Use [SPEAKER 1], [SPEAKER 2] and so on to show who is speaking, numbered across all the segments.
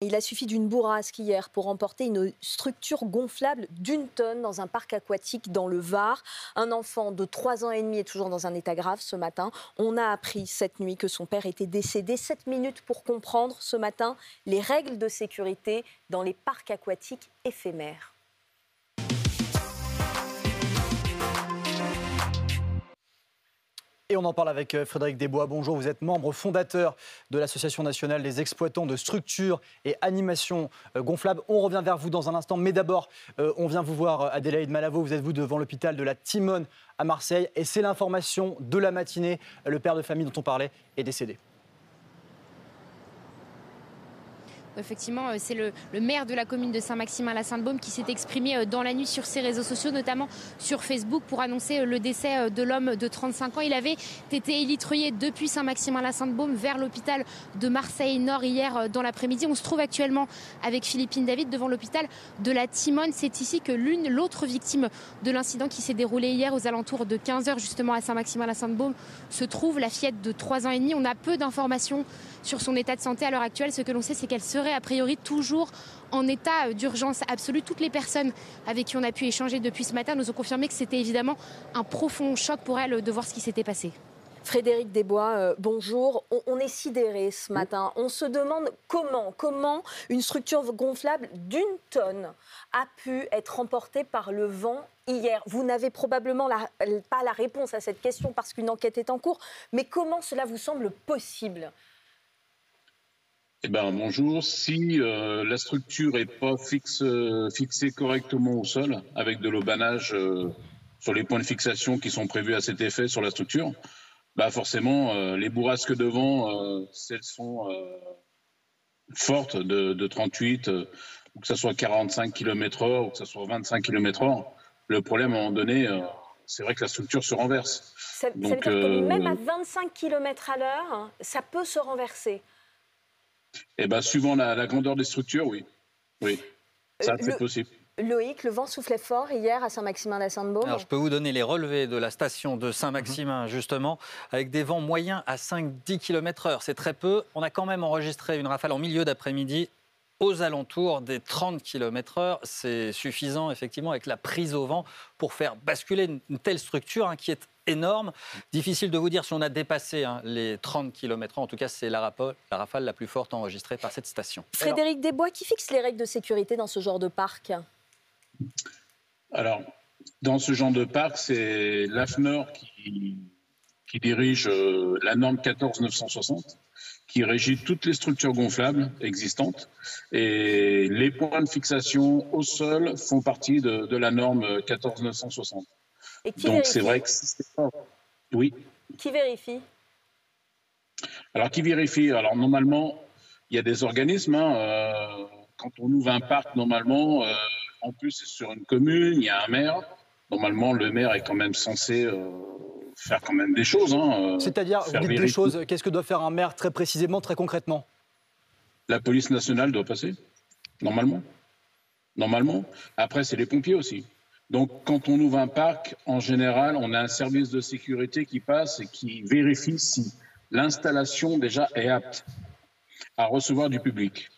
[SPEAKER 1] Il a suffi d'une bourrasque hier pour emporter une structure gonflable d'une tonne dans un parc aquatique dans le Var. Un enfant de 3 ans et demi est toujours dans un état grave ce matin. On a appris cette nuit que son père était décédé. 7 minutes pour comprendre ce matin les règles de sécurité dans les parcs aquatiques éphémères.
[SPEAKER 2] Et on en parle avec euh, Frédéric Desbois. Bonjour, vous êtes membre fondateur de l'Association nationale des exploitants de structures et animations euh, gonflables. On revient vers vous dans un instant, mais d'abord, euh, on vient vous voir, Adélaïde Malavo. Vous êtes vous devant l'hôpital de la Timone à Marseille. Et c'est l'information de la matinée. Le père de famille dont on parlait est décédé.
[SPEAKER 3] Effectivement, euh, c'est le, maire de la commune de Saint-Maximin-la-Sainte-Baume qui s'est exprimé euh, dans la nuit sur ses réseaux sociaux, notamment sur Facebook, pour annoncer euh, le décès de l'homme de 35 ans. Il avait été élitreillé depuis Saint-Maximin-la-Sainte-Baume vers l'hôpital de Marseille-Nord hier dans l'après-midi. On se trouve actuellement avec Philippine David devant l'hôpital de la Timone. C'est ici que l'une, l'autre victime de l'incident qui s'est déroulé hier aux alentours de 15h justement à Saint-Maximin-la-Sainte-Baume se trouve, la fillette de 3 ans et demi. On a peu d'informations sur son état de santé à l'heure actuelle. Ce que l'on sait, c'est qu'elle serait a priori toujours en état d'urgence absolue. Toutes les personnes avec qui on a pu échanger depuis ce matin nous ont confirmé que c'était évidemment un profond choc pour elle de voir ce qui s'était passé.
[SPEAKER 1] Frédéric Desbois, euh, bonjour. On, est sidéré ce matin. On se demande comment, comment une structure gonflable d'une tonne a pu être emportée par le vent hier. Vous n'avez probablement pas la réponse à cette question parce qu'une enquête est en cours, mais comment cela vous semble possible
[SPEAKER 4] eh ben, bonjour. Si euh, la structure n'est pas fixe, euh, fixée correctement au sol, avec de l'aubanage euh, sur les points de fixation qui sont prévus à cet effet sur la structure, bah forcément, les bourrasques de vent, si elles sont fortes de, de 38, ou que ce soit 45 km/h, ou que ce soit 25 km/h, le problème, à un moment donné, c'est vrai que la structure se renverse.
[SPEAKER 1] Ça, Donc, ça veut dire que même à 25 km à l'heure, ça peut se renverser
[SPEAKER 4] eh ben, suivant la, grandeur des structures, oui. Oui, ça, c'est possible.
[SPEAKER 1] Loïc, le vent soufflait fort hier à Saint-Maximin-la-Sainte-Baume.
[SPEAKER 5] Alors, je peux vous donner les relevés de la station de Saint-Maximin, mhm. justement, avec des vents moyens à 5-10 km/h. C'est très peu. On a quand même enregistré une rafale en milieu d'après-midi aux alentours des 30 km/h. C'est suffisant, effectivement, avec la prise au vent pour faire basculer une telle structure hein, qui est énorme. Difficile de vous dire si on a dépassé hein, les 30 km/h. En tout cas, c'est la, rafale la plus forte enregistrée par cette station.
[SPEAKER 1] Frédéric Desbois, qui fixe les règles de sécurité dans ce genre de parc?
[SPEAKER 4] Alors, dans ce genre de parc, c'est l'AFNOR qui, qui dirige euh, la norme 14960 qui régit toutes les structures gonflables existantes. Et les points de fixation au sol font partie de, de la norme 14960. Donc c'est vrai que c'est Oui.
[SPEAKER 1] Qui vérifie?
[SPEAKER 4] Alors qui vérifie? Alors normalement, il y a des organismes. Hein, euh, quand on ouvre un parc, normalement, euh, en plus c'est sur une commune, il y a un maire. Normalement, le maire est quand même censé euh, faire quand même des choses. Hein,
[SPEAKER 2] C'est-à-dire, vous dites des choses, qu'est-ce que doit faire un maire très précisément, très concrètement?
[SPEAKER 4] La police nationale doit passer, normalement. Normalement. Après, c'est les pompiers aussi. Donc, quand on ouvre un parc, en général, on a un service de sécurité qui passe et qui vérifie si l'installation déjà est apte à recevoir du public.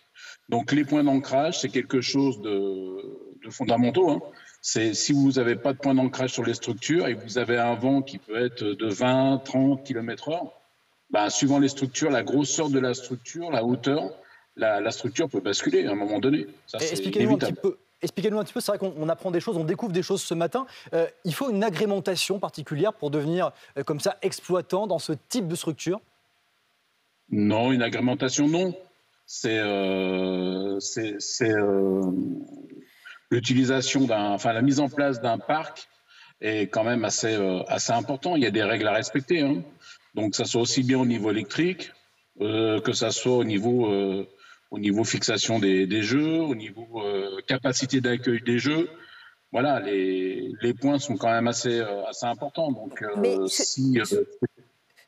[SPEAKER 4] Donc, les points d'ancrage, c'est quelque chose de, de fondamental. Hein. C'est si vous n'avez pas de point d'ancrage sur les structures et que vous avez un vent qui peut être de 20, 30 km/h, ben, suivant les structures, la grosseur de la structure, la hauteur, la, structure peut basculer à un moment donné.
[SPEAKER 2] Expliquez-nous un petit peu Expliquez-nous un petit peu, c'est vrai qu'on apprend des choses, on découvre des choses ce matin. Euh, il faut une agrémentation particulière pour devenir euh, comme ça exploitant dans ce type de structure?
[SPEAKER 4] Non, une agrémentation, non. C'est euh, l'utilisation d'un, enfin la mise en place d'un parc est quand même assez, assez important. Il y a des règles à respecter. Hein. Donc, que ça soit aussi bien au niveau électrique, que ça soit au niveau au niveau fixation des, jeux, au niveau euh, capacité d'accueil des jeux. Voilà, les, les, points sont quand même assez, euh, assez importants. Donc, euh, si,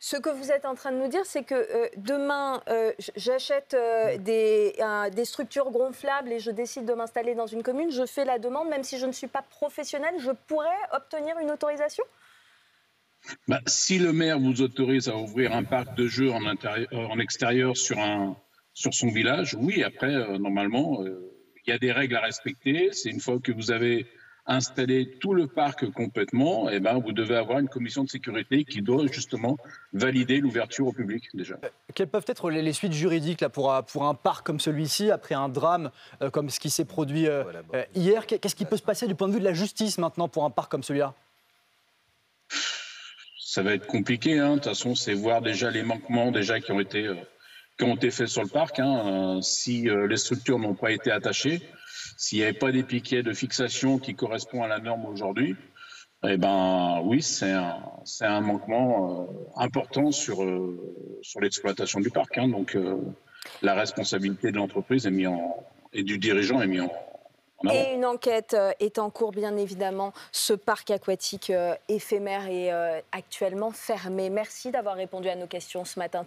[SPEAKER 1] ce que vous êtes en train de nous dire, c'est que demain, j'achète des, des, structures gonflables et je décide de m'installer dans une commune, je fais la demande, même si je ne suis pas professionnel, je pourrais obtenir une autorisation?
[SPEAKER 4] Bah, Si le maire vous autorise à ouvrir un parc de jeux en, extérieur sur sur son village, oui, après, normalement, il y a des règles à respecter. C'est une fois que vous avez installer tout le parc complètement, et eh ben, vous devez avoir une commission de sécurité qui doit justement valider l'ouverture au public déjà. Euh,
[SPEAKER 2] quelles peuvent être les, suites juridiques là, pour, pour un parc comme celui-ci, après un drame euh, comme ce qui s'est produit euh, hier? Qu'est-ce qui peut se passer du point de vue de la justice maintenant pour un parc comme celui-là?
[SPEAKER 4] Ça va être compliqué. Hein. De toute façon, c'est voir déjà les manquements déjà qui ont été, qui ont été faits sur le parc. Hein. si les structures n'ont pas été attachées, s'il n'y avait pas des piquets de fixation qui correspondent à la norme aujourd'hui, eh ben oui, c'est un, manquement euh, important sur, euh, sur l'exploitation du parc. Hein. donc euh, la responsabilité de l'entreprise et du dirigeant est mise en,
[SPEAKER 1] et une enquête est en cours, bien évidemment. Ce parc aquatique éphémère est actuellement fermé. Merci d'avoir répondu à nos questions ce matin.